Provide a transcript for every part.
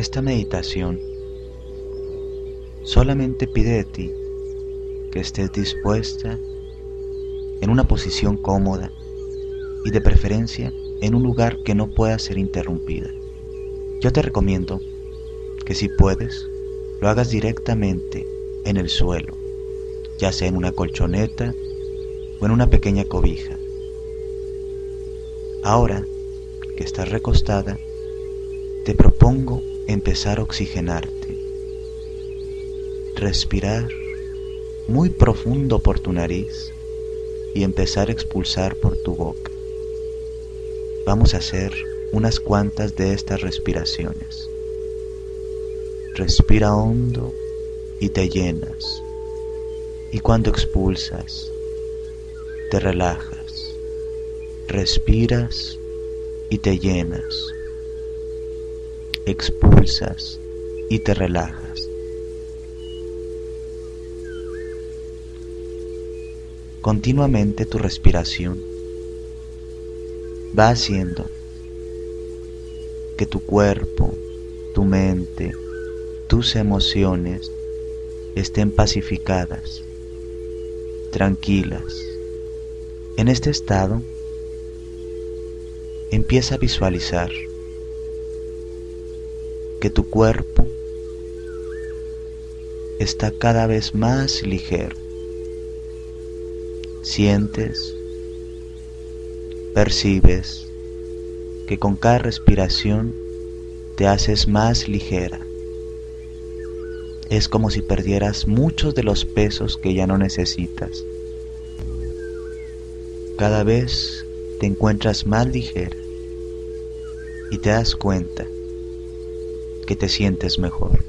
Esta meditación solamente pide de ti que estés dispuesta en una posición cómoda y de preferencia en un lugar que no pueda ser interrumpida. Yo te recomiendo que si puedes, lo hagas directamente en el suelo, ya sea en una colchoneta o en una pequeña cobija. Ahora que estás recostada, te propongo empezar a oxigenarte, respirar muy profundo por tu nariz y empezar a expulsar por tu boca. Vamos a hacer unas cuantas de estas respiraciones. Respira hondo y te llenas. Y cuando expulsas, te relajas. Respiras y te llenas expulsas y te relajas. Continuamente tu respiración va haciendo que tu cuerpo, tu mente, tus emociones estén pacificadas, tranquilas. En este estado, empieza a visualizar que tu cuerpo está cada vez más ligero. Sientes, percibes que con cada respiración te haces más ligera. Es como si perdieras muchos de los pesos que ya no necesitas. Cada vez te encuentras más ligera y te das cuenta que te sientes mejor.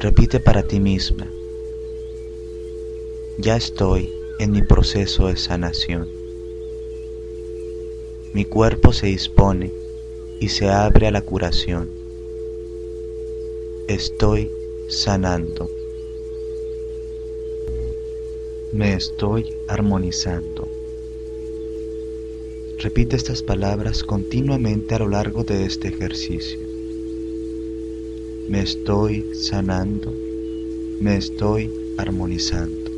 Repite para ti misma, ya estoy en mi proceso de sanación. Mi cuerpo se dispone y se abre a la curación. Estoy sanando. Me estoy armonizando. Repite estas palabras continuamente a lo largo de este ejercicio. Me estoy sanando, me estoy armonizando.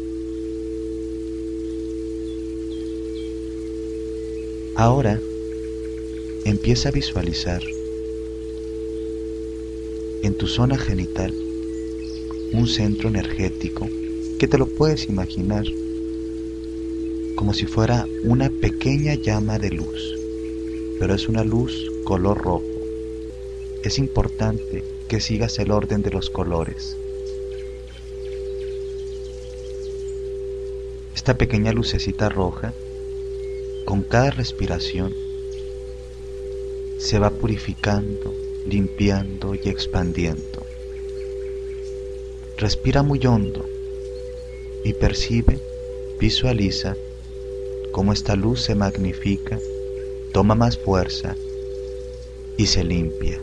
Ahora empieza a visualizar en tu zona genital un centro energético que te lo puedes imaginar como si fuera una pequeña llama de luz, pero es una luz color rojo. Es importante que sigas el orden de los colores. Esta pequeña lucecita roja, con cada respiración, se va purificando, limpiando y expandiendo. Respira muy hondo y percibe, visualiza cómo esta luz se magnifica, toma más fuerza y se limpia.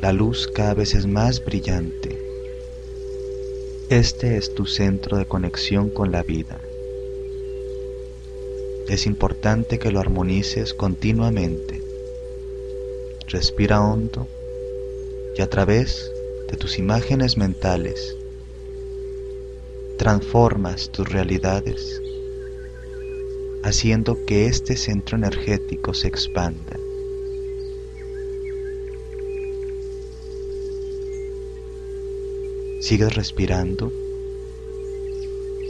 La luz cada vez es más brillante, Este es tu centro de conexión con la vida. Es importante que lo armonices continuamente. Respira hondo y a través de tus imágenes mentales transformas tus realidades haciendo que este centro energético se expanda. Sigues respirando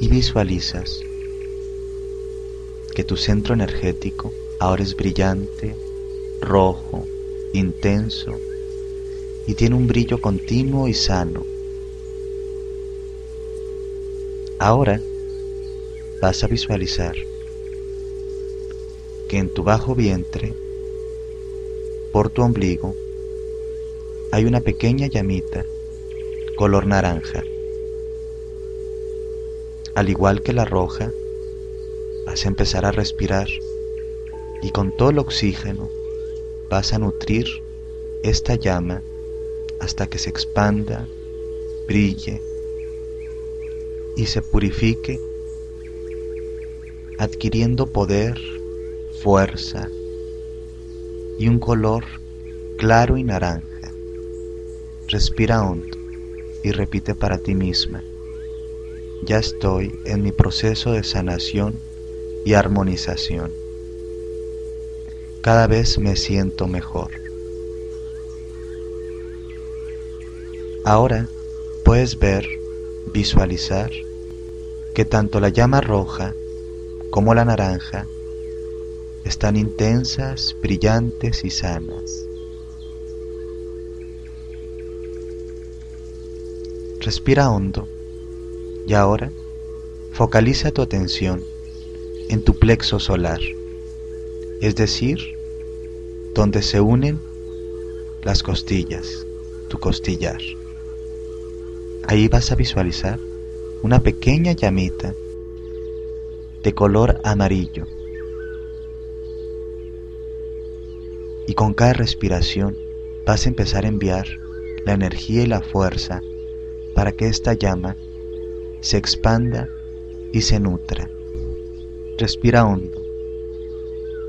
y visualizas que tu centro energético ahora es brillante, rojo, intenso y tiene un brillo continuo y sano. Ahora vas a visualizar que en tu bajo vientre, por tu ombligo, hay una pequeña llamita color naranja. Al igual que la roja, vas a empezar a respirar y con todo el oxígeno vas a nutrir esta llama hasta que se expanda, brille y se purifique, adquiriendo poder, fuerza y un color claro y naranja. Respira hondo y repite para ti misma, ya estoy en mi proceso de sanación y armonización. Cada vez me siento mejor. Ahora puedes ver, visualizar que tanto la llama roja como la naranja están intensas, brillantes y sanas. Respira hondo y ahora focaliza tu atención en tu plexo solar, es decir, donde se unen las costillas, tu costillar. Ahí vas a visualizar una pequeña llamita de color amarillo y con cada respiración vas a empezar a enviar la energía y la fuerza para que esta llama se expanda y se nutra. Respira hondo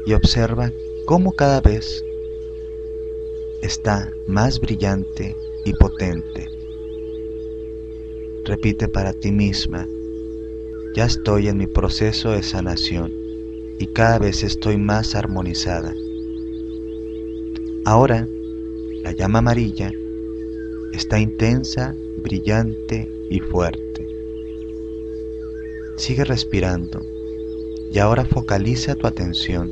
y observa cómo cada vez está más brillante y potente. Repite para ti misma, ya estoy en mi proceso de sanación y cada vez estoy más armonizada. Ahora, la llama amarilla está intensa, brillante y fuerte. Sigue respirando y ahora focaliza tu atención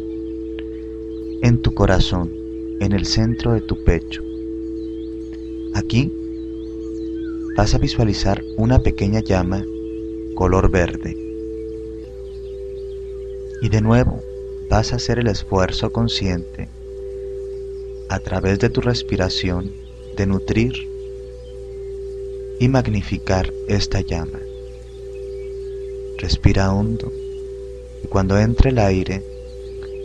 en tu corazón, en el centro de tu pecho. Aquí vas a visualizar una pequeña llama color verde. Y de nuevo vas a hacer el esfuerzo consciente a través de tu respiración de nutrir y magnificar esta llama. Respira hondo y cuando entre el aire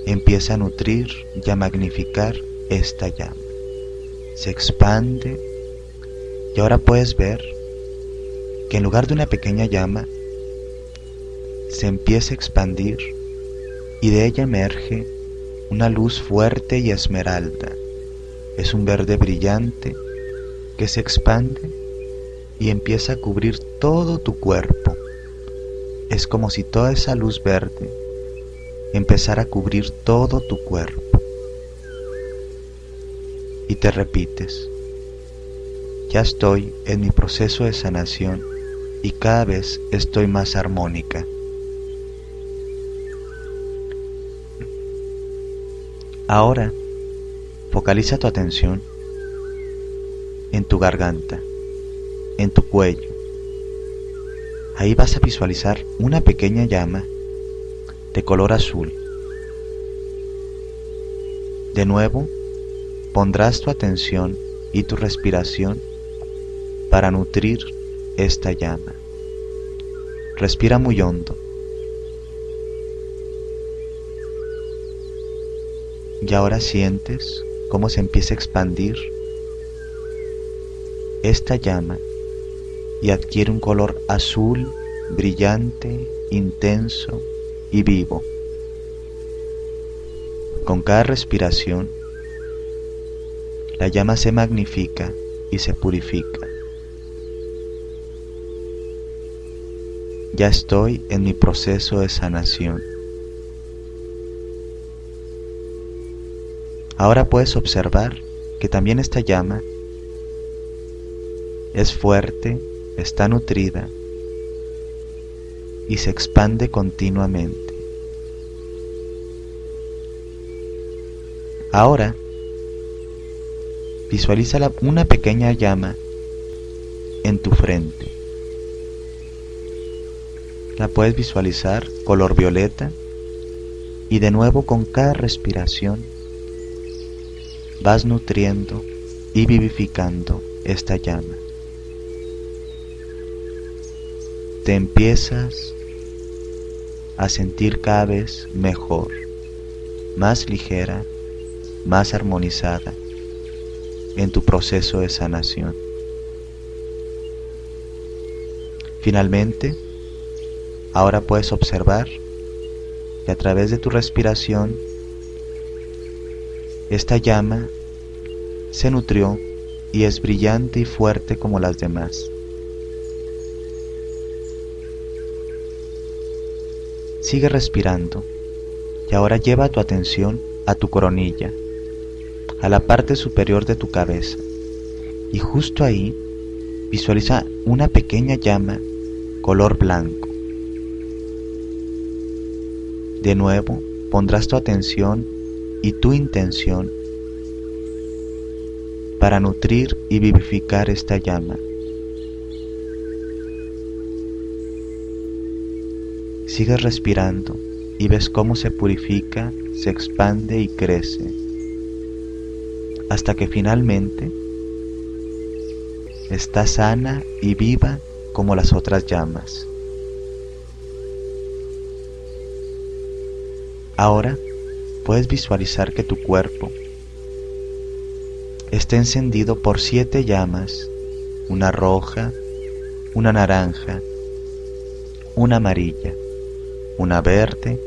empieza a nutrir y a magnificar esta llama. Se expande y ahora puedes ver que en lugar de una pequeña llama se empieza a expandir y de ella emerge una luz fuerte y esmeralda es un verde brillante que se expande y empieza a cubrir todo tu cuerpo. Es como si toda esa luz verde empezara a cubrir todo tu cuerpo. Y te repites, ya estoy en mi proceso de sanación y cada vez estoy más armónica. Ahora Focaliza tu atención en tu garganta, en tu cuello. Ahí vas a visualizar una pequeña llama de color azul. De nuevo, pondrás tu atención y tu respiración para nutrir esta llama. Respira muy hondo. Y ahora sientes cómo se empieza a expandir esta llama y adquiere un color azul, brillante, intenso y vivo. Con cada respiración, la llama se magnifica y se purifica. Ya estoy en mi proceso de sanación. Ahora puedes observar que también esta llama es fuerte, está nutrida y se expande continuamente. Ahora, visualiza una pequeña llama en tu frente. La puedes visualizar color violeta y de nuevo con cada respiración vas nutriendo y vivificando esta llama. Te empiezas a sentir cada vez mejor, más ligera más armonizada en tu proceso de sanación. Finalmente, ahora puedes observar que a través de tu respiración, esta llama se nutrió y es brillante y fuerte como las demás. Sigue respirando y ahora lleva tu atención a tu coronilla a la parte superior de tu cabeza y justo ahí visualiza una pequeña llama color blanco. De nuevo pondrás tu atención y tu intención para nutrir y vivificar esta llama. Sigues respirando y ves cómo se purifica, se expande y crece hasta que finalmente está sana y viva como las otras llamas. Ahora puedes visualizar que tu cuerpo está encendido por siete llamas, una roja, una naranja, una amarilla, una verde,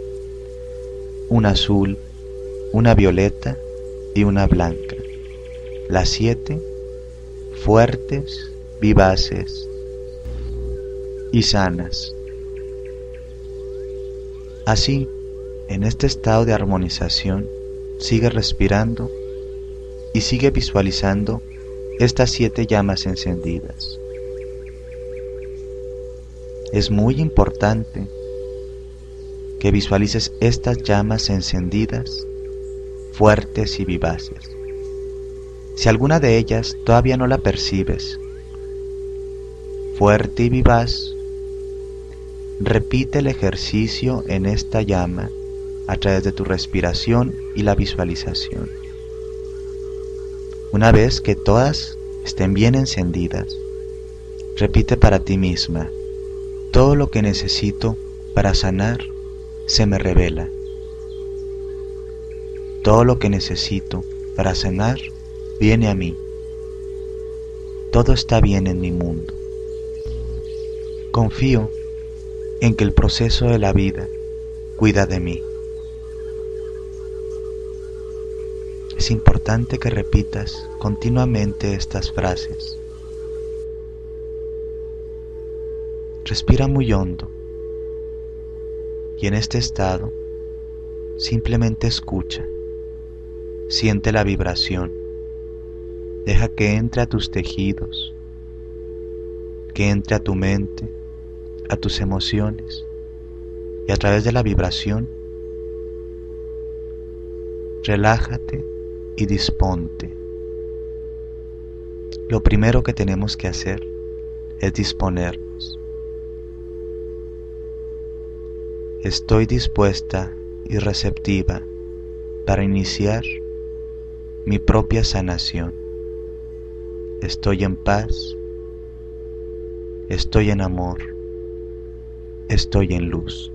una azul, una violeta y una blanca las siete, fuertes, vivaces y sanas. Así, en este estado de armonización, sigue respirando y sigue visualizando estas siete llamas encendidas. Es muy importante que visualices estas llamas encendidas, fuertes y vivaces. Si alguna de ellas todavía no la percibes, fuerte y vivaz, repite el ejercicio en esta llama a través de tu respiración y la visualización. Una vez que todas estén bien encendidas, repite para ti misma, todo lo que necesito para sanar se me revela. Todo lo que necesito para sanar viene a mí. Todo está bien en mi mundo. Confío en que el proceso de la vida cuida de mí. Es importante que repitas continuamente estas frases. Respira muy hondo. Y en este estado simplemente escucha, siente la vibración. Deja que entre a tus tejidos, que entre a tu mente, a tus emociones. Y a través de la vibración, relájate y disponte. Lo primero que tenemos que hacer es disponernos. Estoy dispuesta y receptiva para iniciar mi propia sanación. Estoy en paz, estoy en amor, estoy en luz.